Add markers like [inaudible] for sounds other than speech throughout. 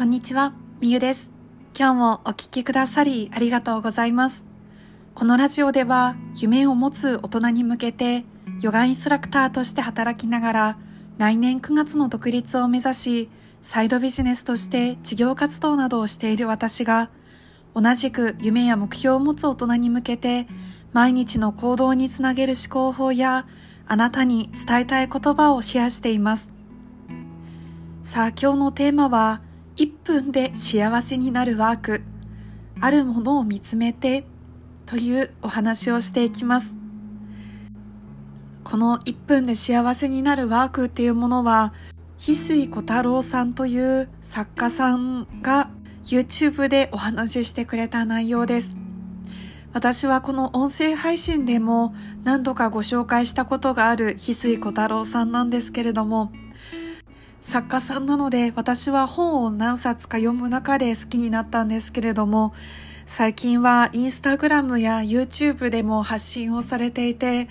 こんにちは、みゆです。今日もお聞きくださりありがとうございます。このラジオでは夢を持つ大人に向けてヨガインストラクターとして働きながら来年9月の独立を目指しサイドビジネスとして事業活動などをしている私が同じく夢や目標を持つ大人に向けて毎日の行動につなげる思考法やあなたに伝えたい言葉をシェアしています。さあ今日のテーマは1分で幸せになるワーク。あるものを見つめてというお話をしていきます。この1分で幸せになるワークっていうものは翡翠小太郎さんという作家さんが YouTube でお話ししてくれた内容です。私はこの音声配信でも何度かご紹介したことがある翡翠小太郎さんなんですけれども作家さんなので私は本を何冊か読む中で好きになったんですけれども最近はインスタグラムや YouTube でも発信をされていて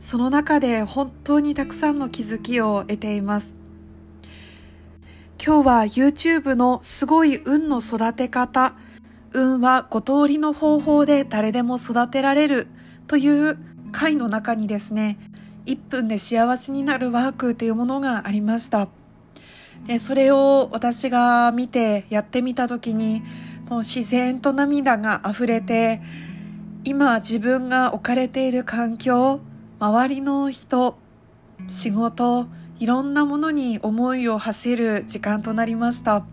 その中で本当にたくさんの気づきを得ています。今日は YouTube のすごい運の育て方運は5通りの方法で誰でも育てられるという回の中にですね1分で幸せになるワークというものがありました。でそれを私が見てやってみた時にもう自然と涙が溢れて今自分が置かれている環境周りの人仕事いろんなものに思いを馳せる時間となりました。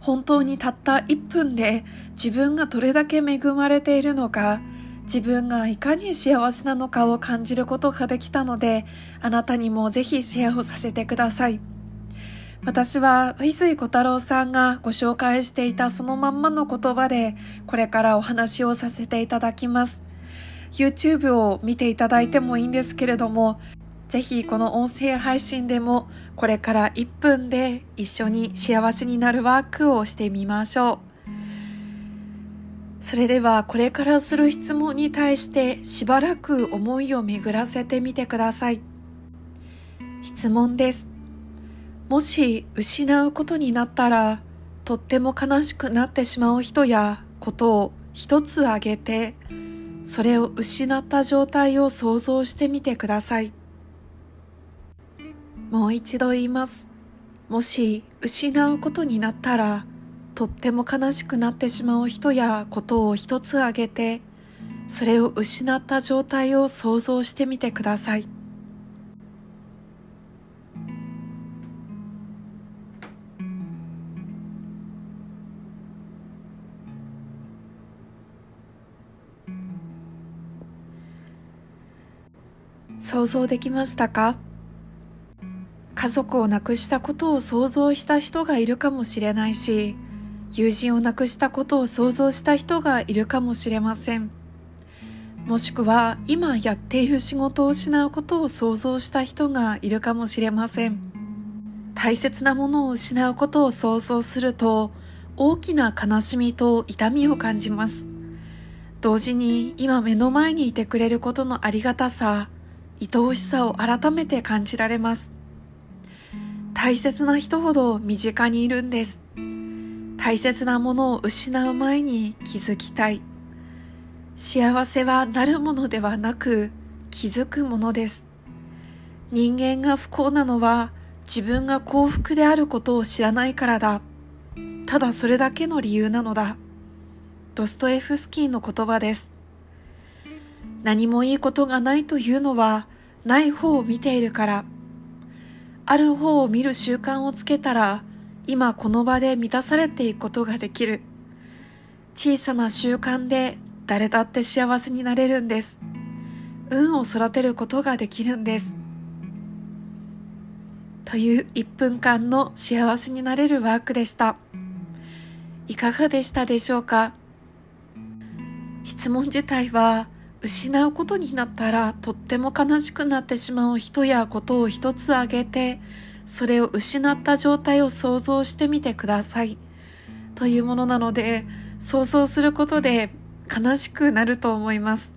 本当にたった1分で自分がどれだけ恵まれているのか自分がいかに幸せなのかを感じることができたのであなたにもぜひシェアをさせてください。私は翡翠小太郎さんがご紹介していたそのまんまの言葉でこれからお話をさせていただきます。YouTube を見ていただいてもいいんですけれどもぜひこの音声配信でもこれから1分で一緒に幸せになるワークをしてみましょう。それではこれからする質問に対してしばらく思いを巡らせてみてください。質問です。もし失うことになったらとっても悲しくなってしまう人やことを一つ挙げてそれを失った状態を想像してみてください。もう一度言います。もし失うことになったらとっても悲しくなってしまう人やことを一つ挙げてそれを失った状態を想像してみてください。想像できましたか？家族を亡くしたことを想像した人がいるかもしれないし友人を亡くしたことを想像した人がいるかもしれません。もしくは今やっている仕事を失うことを想像した人がいるかもしれません。大切なものを失うことを想像すると大きな悲しみと痛みを感じます。同時に今目の前にいてくれることのありがたさ愛おしさを改めて感じられます。大切な人ほど身近にいるんです。大切なものを失う前に気づきたい。幸せはなるものではなく気づくものです。人間が不幸なのは自分が幸福であることを知らないからだ。ただそれだけの理由なのだ。ドストエフスキーの言葉です。何もいいことがないというのはない方を見ているから。ある方を見る習慣をつけたら今この場で満たされていくことができる。小さな習慣で誰だって幸せになれるんです。運を育てることができるんです。という1分間の幸せになれるワークでした。いかがでしたでしょうか？質問自体は失うことになったらとっても悲しくなってしまう人やことを一つ挙げてそれを失った状態を想像してみてください。というものなので想像することで悲しくなると思います。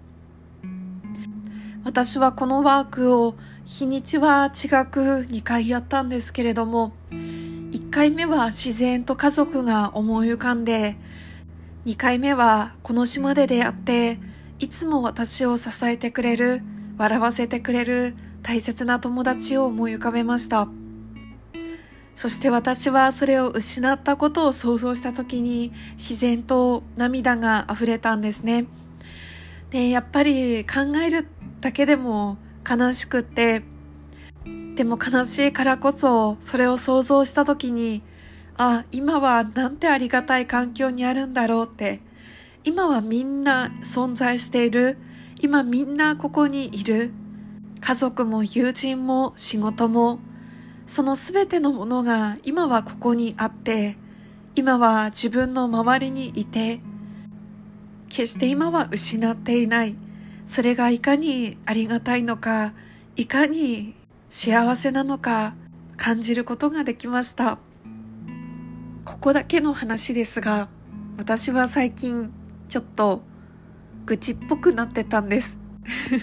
私はこのワークを日にちは違く2回やったんですけれども1回目は自然と家族が思い浮かんで、2回目はこの島で出会って、いつも私を支えてくれる、笑わせてくれる大切な友達を思い浮かべました。そして私はそれを失ったことを想像した時に自然と涙が溢れたんですね。で、やっぱり考えるだけでも悲しくって、でも悲しいからこそそれを想像した時に、あ、今はなんてありがたい環境にあるんだろうって、今はみんな存在している、今みんなここにいる、家族も友人も仕事も、そのすべてのものが今はここにあって、今は自分の周りにいて、決して今は失っていない。それがいかにありがたいのか、いかに幸せなのか感じることができました。ここだけの話ですが、私は最近ちょっと愚痴っぽくなってたんです。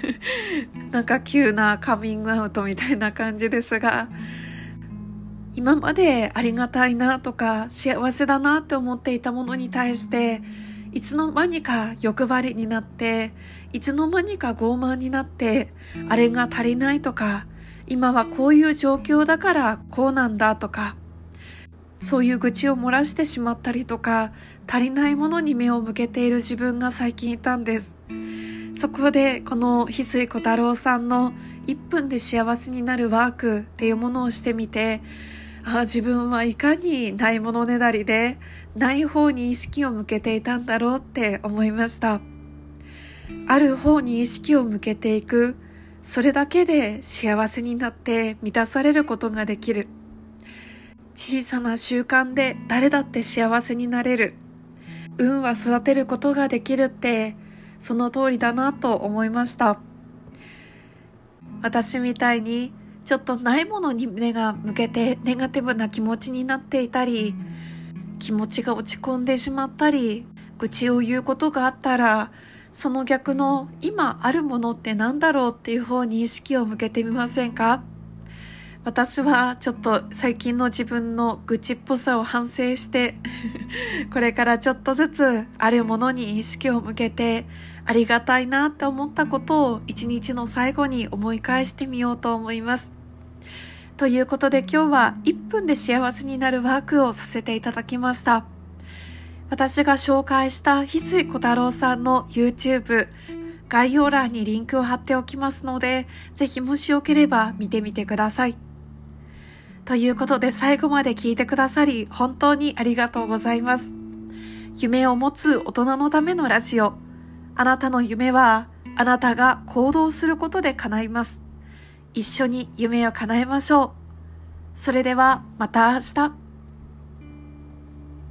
[laughs] なんか急なカミングアウトみたいな感じですが、今までありがたいなとか幸せだなって思っていたものに対していつの間にか欲張りになっていつの間にか傲慢になってあれが足りないとか今はこういう状況だからこうなんだとかそういう愚痴を漏らしてしまったりとか足りないものに目を向けている自分が最近いたんですそこでこの翡翠小太郎さんの1分で幸せになるワークっていうものをしてみてあ自分はいかにないものねだりでない方に意識を向けていたんだろうって思いました。ある方に意識を向けていく、それだけで幸せになって満たされることができる。小さな習慣で誰だって幸せになれる。運は育てることができるって、その通りだなと思いました。私みたいにちょっとないものに目が向けてネガティブな気持ちになっていたり、気持ちが落ち込んでしまったり、愚痴を言うことがあったら、その逆の今あるものって何だろうっていう方に意識を向けてみませんか？私はちょっと最近の自分の愚痴っぽさを反省して [laughs] これからちょっとずつあるものに意識を向けてありがたいなって思ったことを一日の最後に思い返してみようと思います。ということで今日は1分で幸せになるワークをさせていただきました。私が紹介した翡翠小太郎さんの YouTube 概要欄にリンクを貼っておきますので、ぜひもしよければ見てみてください。ということで最後まで聞いてくださり本当にありがとうございます。夢を持つ大人のためのラジオ。あなたの夢はあなたが行動することで叶います。一緒に夢を叶えましょう。それではまた明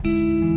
日。